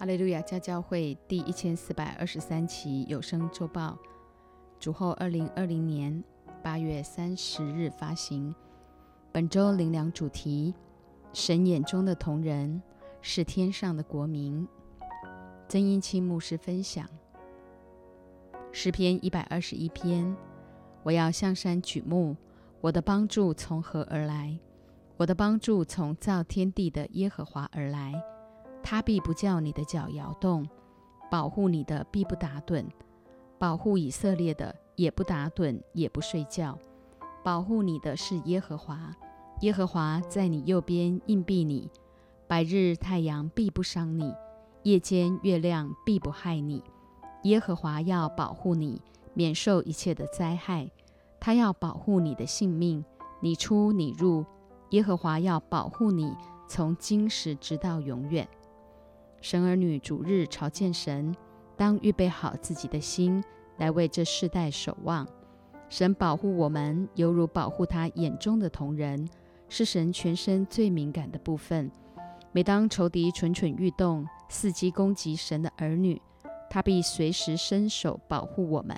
哈利路亚家教会第一千四百二十三期有声周报，主后二零二零年八月三十日发行。本周灵粮主题：神眼中的同人是天上的国民。曾英清牧师分享诗篇一百二十一篇：我要向山举目，我的帮助从何而来？我的帮助从造天地的耶和华而来。他必不叫你的脚摇动，保护你的必不打盹，保护以色列的也不打盹也不睡觉。保护你的是耶和华，耶和华在你右边硬币你，白日太阳必不伤你，夜间月亮必不害你。耶和华要保护你，免受一切的灾害。他要保护你的性命，你出你入。耶和华要保护你，从今时直到永远。神儿女主日朝见神，当预备好自己的心，来为这世代守望。神保护我们，犹如保护他眼中的瞳人，是神全身最敏感的部分。每当仇敌蠢蠢欲动，伺机攻击神的儿女，他必随时伸手保护我们。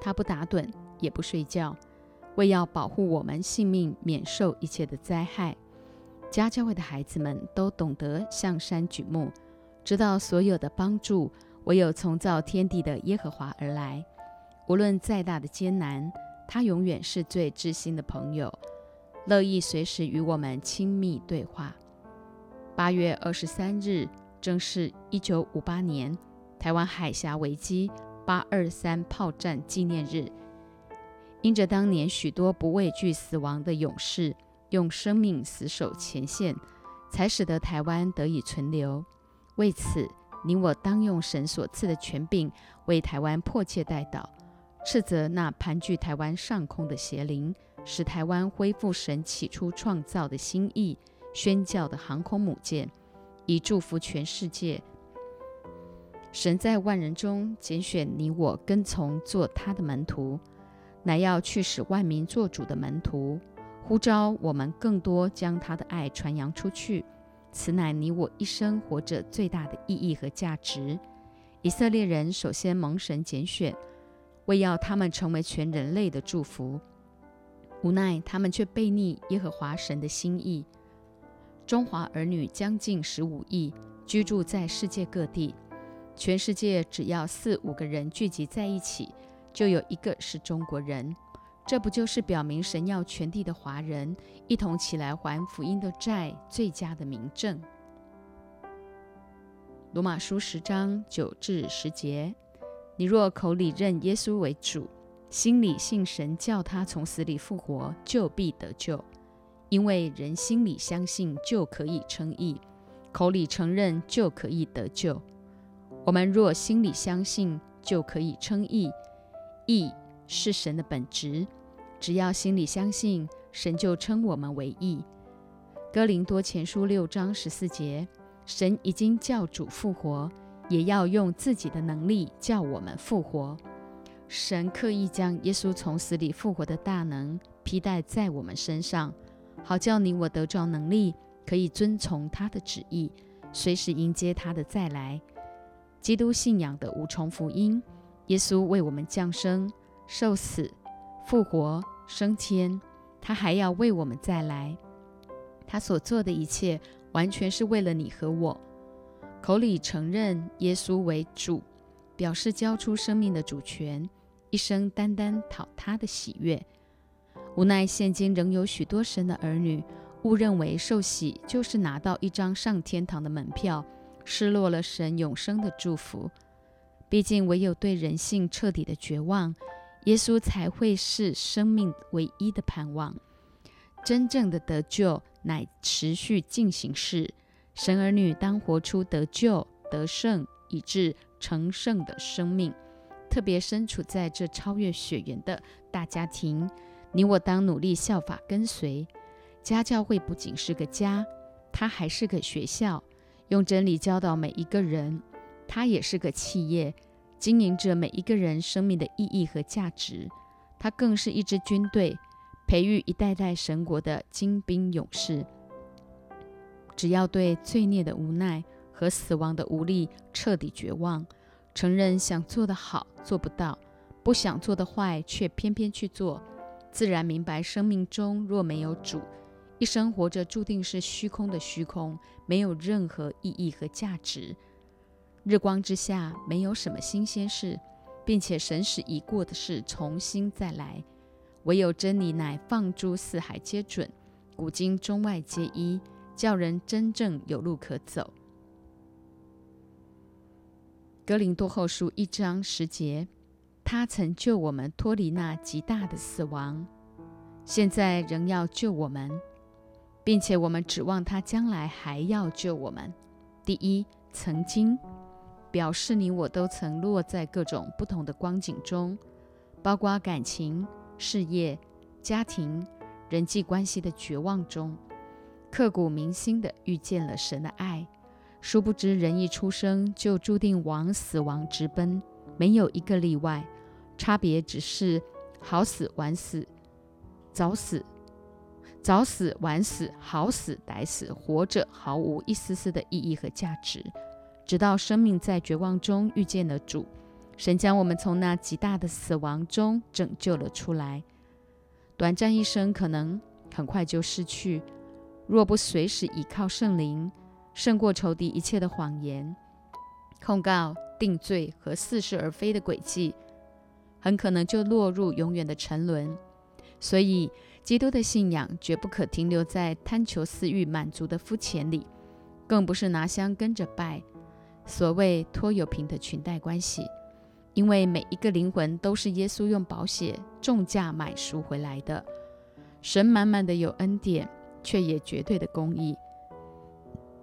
他不打盹，也不睡觉，为要保护我们性命免受一切的灾害。家教会的孩子们都懂得向山举目，知道所有的帮助唯有从造天地的耶和华而来。无论再大的艰难，他永远是最知心的朋友，乐意随时与我们亲密对话。八月二十三日，正是一九五八年台湾海峡危机八二三炮战纪念日。因着当年许多不畏惧死亡的勇士。用生命死守前线，才使得台湾得以存留。为此，你我当用神所赐的权柄，为台湾迫切代祷，斥责那盘踞台湾上空的邪灵，使台湾恢复神起初创造的心意，宣教的航空母舰，以祝福全世界。神在万人中拣选你我，跟从做他的门徒，乃要去使万民做主的门徒。呼召我们更多将他的爱传扬出去，此乃你我一生活着最大的意义和价值。以色列人首先蒙神拣选，为要他们成为全人类的祝福，无奈他们却背逆耶和华神的心意。中华儿女将近十五亿，居住在世界各地，全世界只要四五个人聚集在一起，就有一个是中国人。这不就是表明神要全地的华人一同起来还福音的债最佳的明证？罗马书十章九至十节：你若口里认耶稣为主，心里信神叫他从死里复活，就必得救。因为人心里相信就可以称义，口里承认就可以得救。我们若心里相信，就可以称义，义。是神的本质，只要心里相信，神就称我们为义。哥林多前书六章十四节，神已经叫主复活，也要用自己的能力叫我们复活。神刻意将耶稣从死里复活的大能披戴在我们身上，好叫你我得着能力，可以遵从他的旨意，随时迎接他的再来。基督信仰的五重福音，耶稣为我们降生。受死、复活、升天，他还要为我们再来。他所做的一切，完全是为了你和我。口里承认耶稣为主，表示交出生命的主权，一生单单讨他的喜悦。无奈现今仍有许多神的儿女，误认为受洗就是拿到一张上天堂的门票，失落了神永生的祝福。毕竟，唯有对人性彻底的绝望。耶稣才会是生命唯一的盼望。真正的得救乃持续进行式。神儿女当活出得救、得胜以致成圣的生命。特别身处在这超越血缘的大家庭，你我当努力效法跟随。家教会不仅是个家，它还是个学校，用真理教导每一个人。它也是个企业。经营着每一个人生命的意义和价值，它更是一支军队，培育一代代神国的精兵勇士。只要对罪孽的无奈、和死亡的无力彻底绝望，承认想做的好做不到，不想做的坏却偏偏去做，自然明白生命中若没有主，一生活着注定是虚空的虚空，没有任何意义和价值。日光之下没有什么新鲜事，并且神使已过的事重新再来，唯有真理乃放诸四海皆准，古今中外皆一，叫人真正有路可走。格林多后书一章十节，他曾救我们脱离那极大的死亡，现在仍要救我们，并且我们指望他将来还要救我们。第一，曾经表示你我都曾落在各种不同的光景中，包括感情、事业、家庭、人际关系的绝望中，刻骨铭心的遇见了神的爱。殊不知，人一出生就注定往死亡直奔，没有一个例外。差别只是好死晚死，早死早死晚死，好死歹死，活着毫无一丝丝的意义和价值。直到生命在绝望中遇见了主，神将我们从那极大的死亡中拯救了出来。短暂一生可能很快就失去，若不随时倚靠圣灵。胜过仇敌一切的谎言、控告、定罪和似是而非的诡计，很可能就落入永远的沉沦。所以，基督的信仰绝不可停留在贪求私欲满足的肤浅里，更不是拿香跟着拜，所谓拖油瓶的裙带关系。因为每一个灵魂都是耶稣用宝血重价买赎回来的。神满满的有恩典，却也绝对的公义。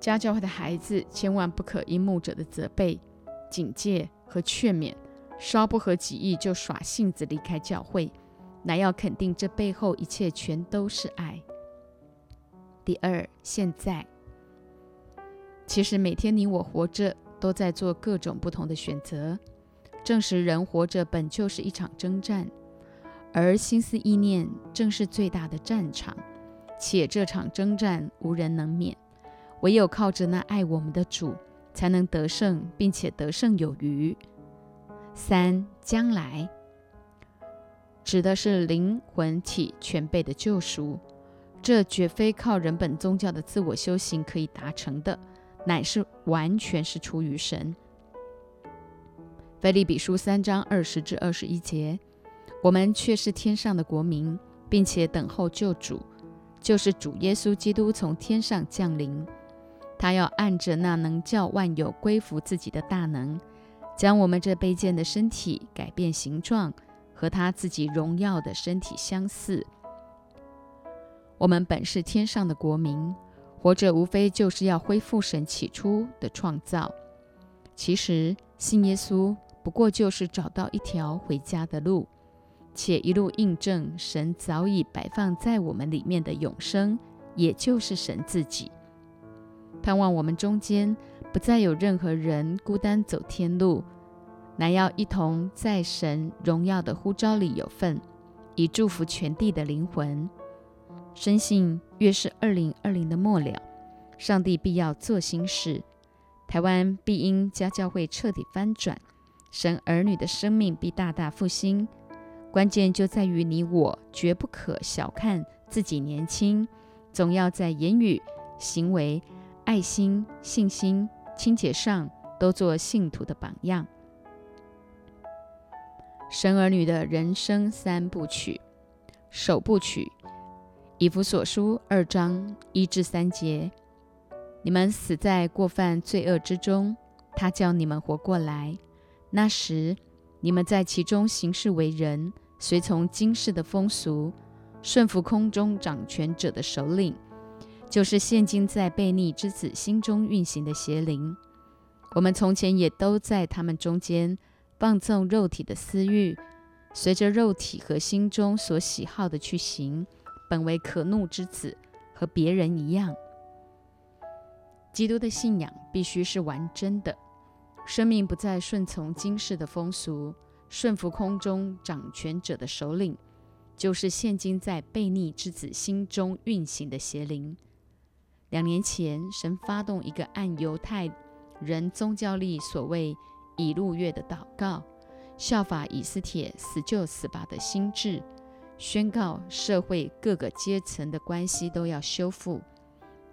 家教会的孩子千万不可因牧者的责备、警戒和劝勉，稍不合己意就耍性子离开教会，乃要肯定这背后一切全都是爱。第二，现在其实每天你我活着都在做各种不同的选择，证实人活着本就是一场征战，而心思意念正是最大的战场，且这场征战无人能免。唯有靠着那爱我们的主，才能得胜，并且得胜有余。三将来指的是灵魂体全备的救赎，这绝非靠人本宗教的自我修行可以达成的，乃是完全是出于神。腓利比书三章二十至二十一节，我们却是天上的国民，并且等候救主，就是主耶稣基督从天上降临。他要按着那能叫万有归服自己的大能，将我们这卑贱的身体改变形状，和他自己荣耀的身体相似。我们本是天上的国民，活着无非就是要恢复神起初的创造。其实信耶稣不过就是找到一条回家的路，且一路印证神早已摆放在我们里面的永生，也就是神自己。盼望我们中间不再有任何人孤单走天路，乃要一同在神荣耀的呼召里有份，以祝福全地的灵魂。深信越是二零二零的末了，上帝必要做新事，台湾必因家教会彻底翻转，神儿女的生命必大大复兴。关键就在于你我绝不可小看自己年轻，总要在言语、行为。爱心、信心、清洁上都做信徒的榜样。神儿女的人生三部曲，首部曲，以弗所书二章一至三节：你们死在过犯罪恶之中，他叫你们活过来。那时你们在其中行事为人，随从今世的风俗，顺服空中掌权者的首领。就是现今在悖逆之子心中运行的邪灵，我们从前也都在他们中间放纵肉体的私欲，随着肉体和心中所喜好的去行，本为可怒之子，和别人一样。基督的信仰必须是完真的，生命不再顺从今世的风俗，顺服空中掌权者的首领，就是现今在悖逆之子心中运行的邪灵。两年前，神发动一个按犹太人宗教力所谓以路月的祷告，效法以斯帖死就死吧的心智，宣告社会各个阶层的关系都要修复。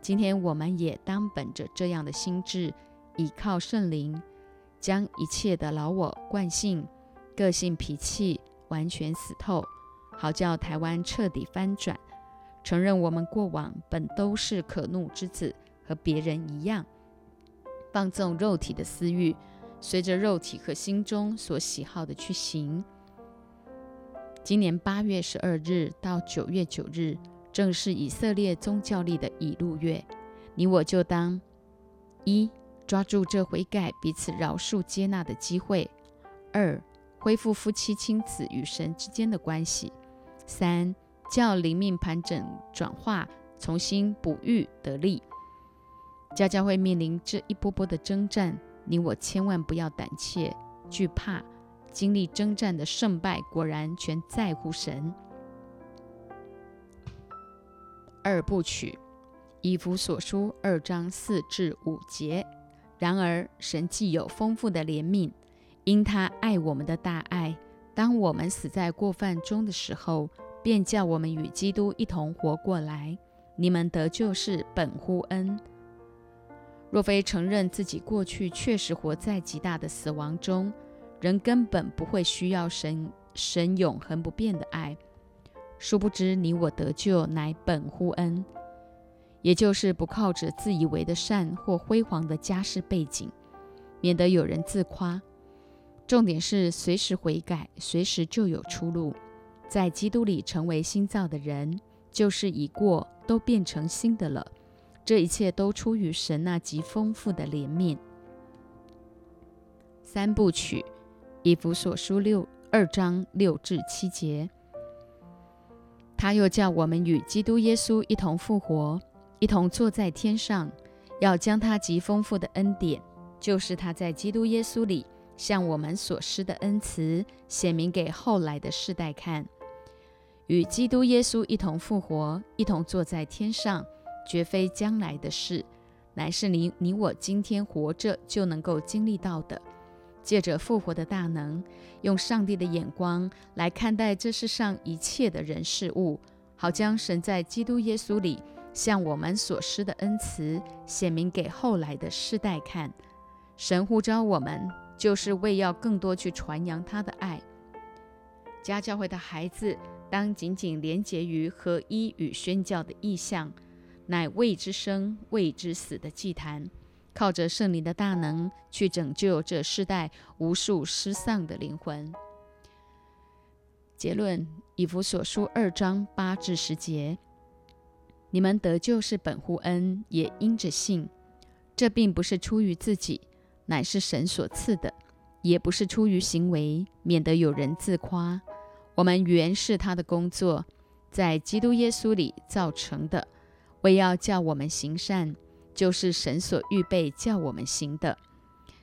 今天我们也当本着这样的心智，倚靠圣灵，将一切的老我惯性、个性脾气完全死透，好叫台湾彻底翻转，承认我们过往本都是可怒之子。和别人一样，放纵肉体的私欲，随着肉体和心中所喜好的去行。今年八月十二日到九月九日，正是以色列宗教历的乙路月。你我就当一抓住这悔改、彼此饶恕、接纳的机会；二恢复夫妻、亲子与神之间的关系；三叫灵命盘整、转化、重新哺育得力。家家会面临这一波波的征战，你我千万不要胆怯惧怕。经历征战的胜败，果然全在乎神。二部曲，以弗所书二章四至五节。然而，神既有丰富的怜悯，因他爱我们的大爱，当我们死在过犯中的时候，便叫我们与基督一同活过来。你们得救是本乎恩。若非承认自己过去确实活在极大的死亡中，人根本不会需要神神永恒不变的爱。殊不知，你我得救乃本乎恩，也就是不靠着自以为的善或辉煌的家世背景，免得有人自夸。重点是随时悔改，随时就有出路。在基督里成为新造的人，就是已过都变成新的了。这一切都出于神那极丰富的怜悯。三部曲，以弗所书六二章六至七节。他又叫我们与基督耶稣一同复活，一同坐在天上，要将他极丰富的恩典，就是他在基督耶稣里向我们所施的恩慈，显明给后来的世代看。与基督耶稣一同复活，一同坐在天上。绝非将来的事，乃是你你我今天活着就能够经历到的。借着复活的大能，用上帝的眼光来看待这世上一切的人事物，好将神在基督耶稣里向我们所施的恩慈显明给后来的世代看。神呼召我们，就是为要更多去传扬他的爱。家教会的孩子，当紧紧连结于合一与宣教的意向。乃未知生、未知死的祭坛，靠着圣灵的大能去拯救这世代无数失丧的灵魂。结论：以弗所书二章八至十节，你们得救是本乎恩，也因着信。这并不是出于自己，乃是神所赐的；也不是出于行为，免得有人自夸。我们原是他的工作，在基督耶稣里造成的。为要叫我们行善，就是神所预备叫我们行的。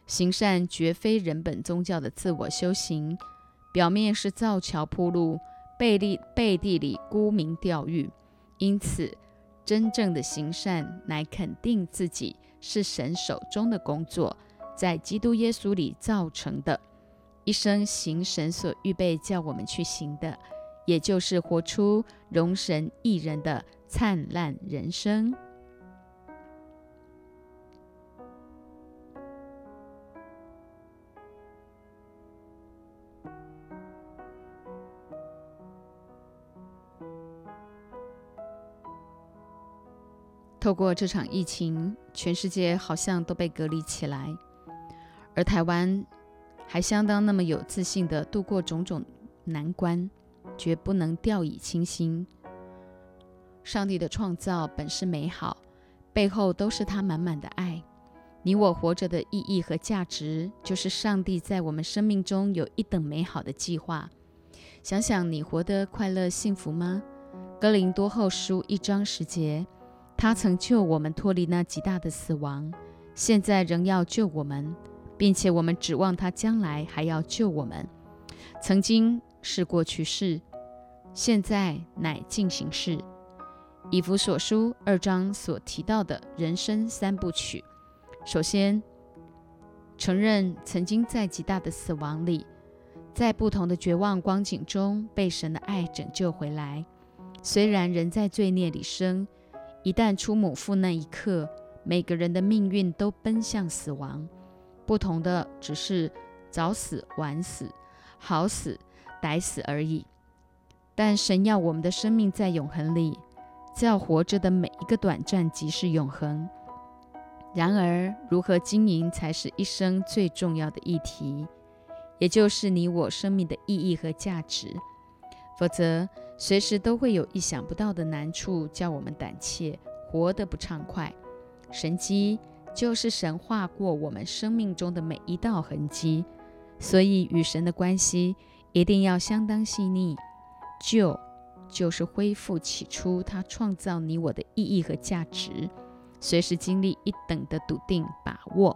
行善绝非人本宗教的自我修行，表面是造桥铺路，背地背地里沽名钓誉。因此，真正的行善乃肯定自己是神手中的工作，在基督耶稣里造成的。一生行神所预备叫我们去行的，也就是活出容神一人的。灿烂人生。透过这场疫情，全世界好像都被隔离起来，而台湾还相当那么有自信的度过种种难关，绝不能掉以轻心。上帝的创造本是美好，背后都是他满满的爱。你我活着的意义和价值，就是上帝在我们生命中有一等美好的计划。想想你活得快乐幸福吗？哥林多后书一章十节，他曾救我们脱离那极大的死亡，现在仍要救我们，并且我们指望他将来还要救我们。曾经是过去式，现在乃进行式。以弗所书二章所提到的人生三部曲，首先承认曾经在极大的死亡里，在不同的绝望光景中被神的爱拯救回来。虽然人在罪孽里生，一旦出母腹那一刻，每个人的命运都奔向死亡，不同的只是早死、晚死、好死、歹死而已。但神要我们的生命在永恒里，叫活着的每一个短暂即是永恒。然而，如何经营才是一生最重要的议题，也就是你我生命的意义和价值。否则，随时都会有意想不到的难处，叫我们胆怯，活得不畅快。神机就是神划过我们生命中的每一道痕迹，所以与神的关系一定要相当细腻。救，就是恢复起初他创造你我的意义和价值。随时经历一等的笃定把握，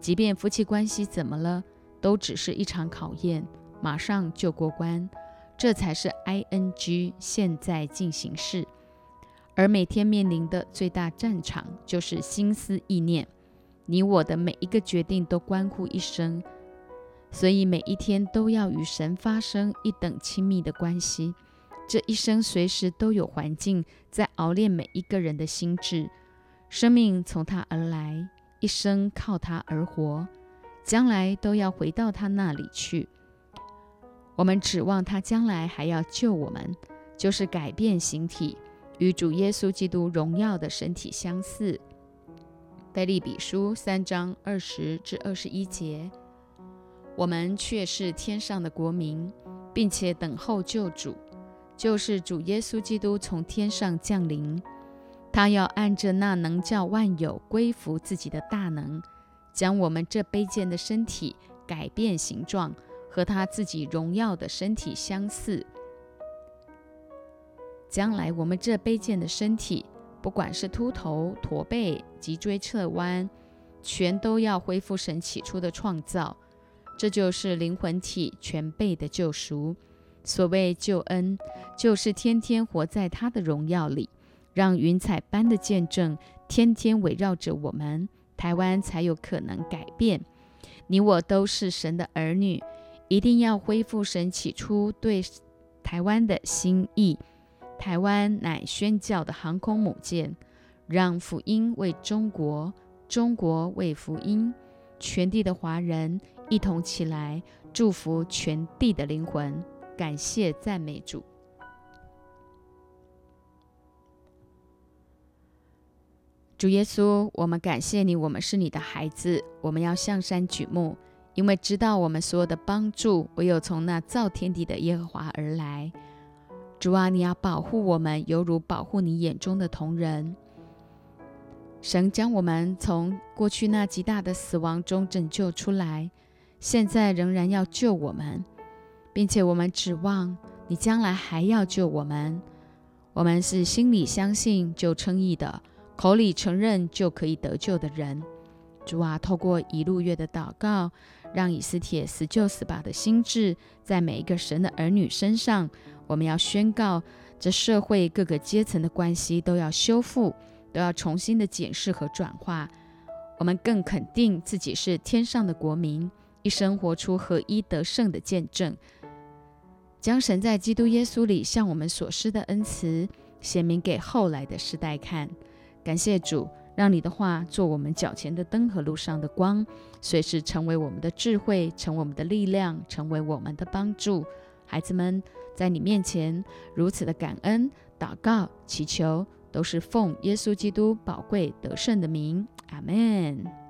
即便夫妻关系怎么了，都只是一场考验，马上就过关，这才是 I N G 现在进行式。而每天面临的最大战场就是心思意念，你我的每一个决定都关乎一生，所以每一天都要与神发生一等亲密的关系。这一生随时都有环境在熬炼每一个人的心智。生命从他而来，一生靠他而活，将来都要回到他那里去。我们指望他将来还要救我们，就是改变形体，与主耶稣基督荣耀的身体相似。腓利比书三章二十至二十一节，我们却是天上的国民，并且等候救主，就是主耶稣基督从天上降临。他要按着那能叫万有归服自己的大能，将我们这卑贱的身体改变形状，和他自己荣耀的身体相似。将来我们这卑贱的身体，不管是秃头、驼背、脊椎侧弯，全都要恢复神起初的创造。这就是灵魂体全备的救赎。所谓救恩，就是天天活在他的荣耀里。让云彩般的见证天天围绕着我们，台湾才有可能改变。你我都是神的儿女，一定要恢复神起初对台湾的心意。台湾乃宣教的航空母舰，让福音为中国，中国为福音，全地的华人一同起来，祝福全地的灵魂。感谢赞美主。主耶稣，我们感谢你，我们是你的孩子，我们要向山举目，因为知道我们所有的帮助唯有从那造天地的耶和华而来。主啊，你要保护我们，犹如保护你眼中的同人。神将我们从过去那极大的死亡中拯救出来，现在仍然要救我们，并且我们指望你将来还要救我们。我们是心里相信就称义的。口里承认就可以得救的人，主啊，透过一路月的祷告，让以斯帖死就死吧的心智在每一个神的儿女身上。我们要宣告，这社会各个阶层的关系都要修复，都要重新的检视和转化。我们更肯定自己是天上的国民，一生活出合一得胜的见证，将神在基督耶稣里向我们所施的恩慈显明给后来的世代看。感谢主，让你的话做我们脚前的灯和路上的光，随时成为我们的智慧，成为我们的力量，成为我们的帮助。孩子们在你面前如此的感恩、祷告、祈求，都是奉耶稣基督宝贵得胜的名。阿门。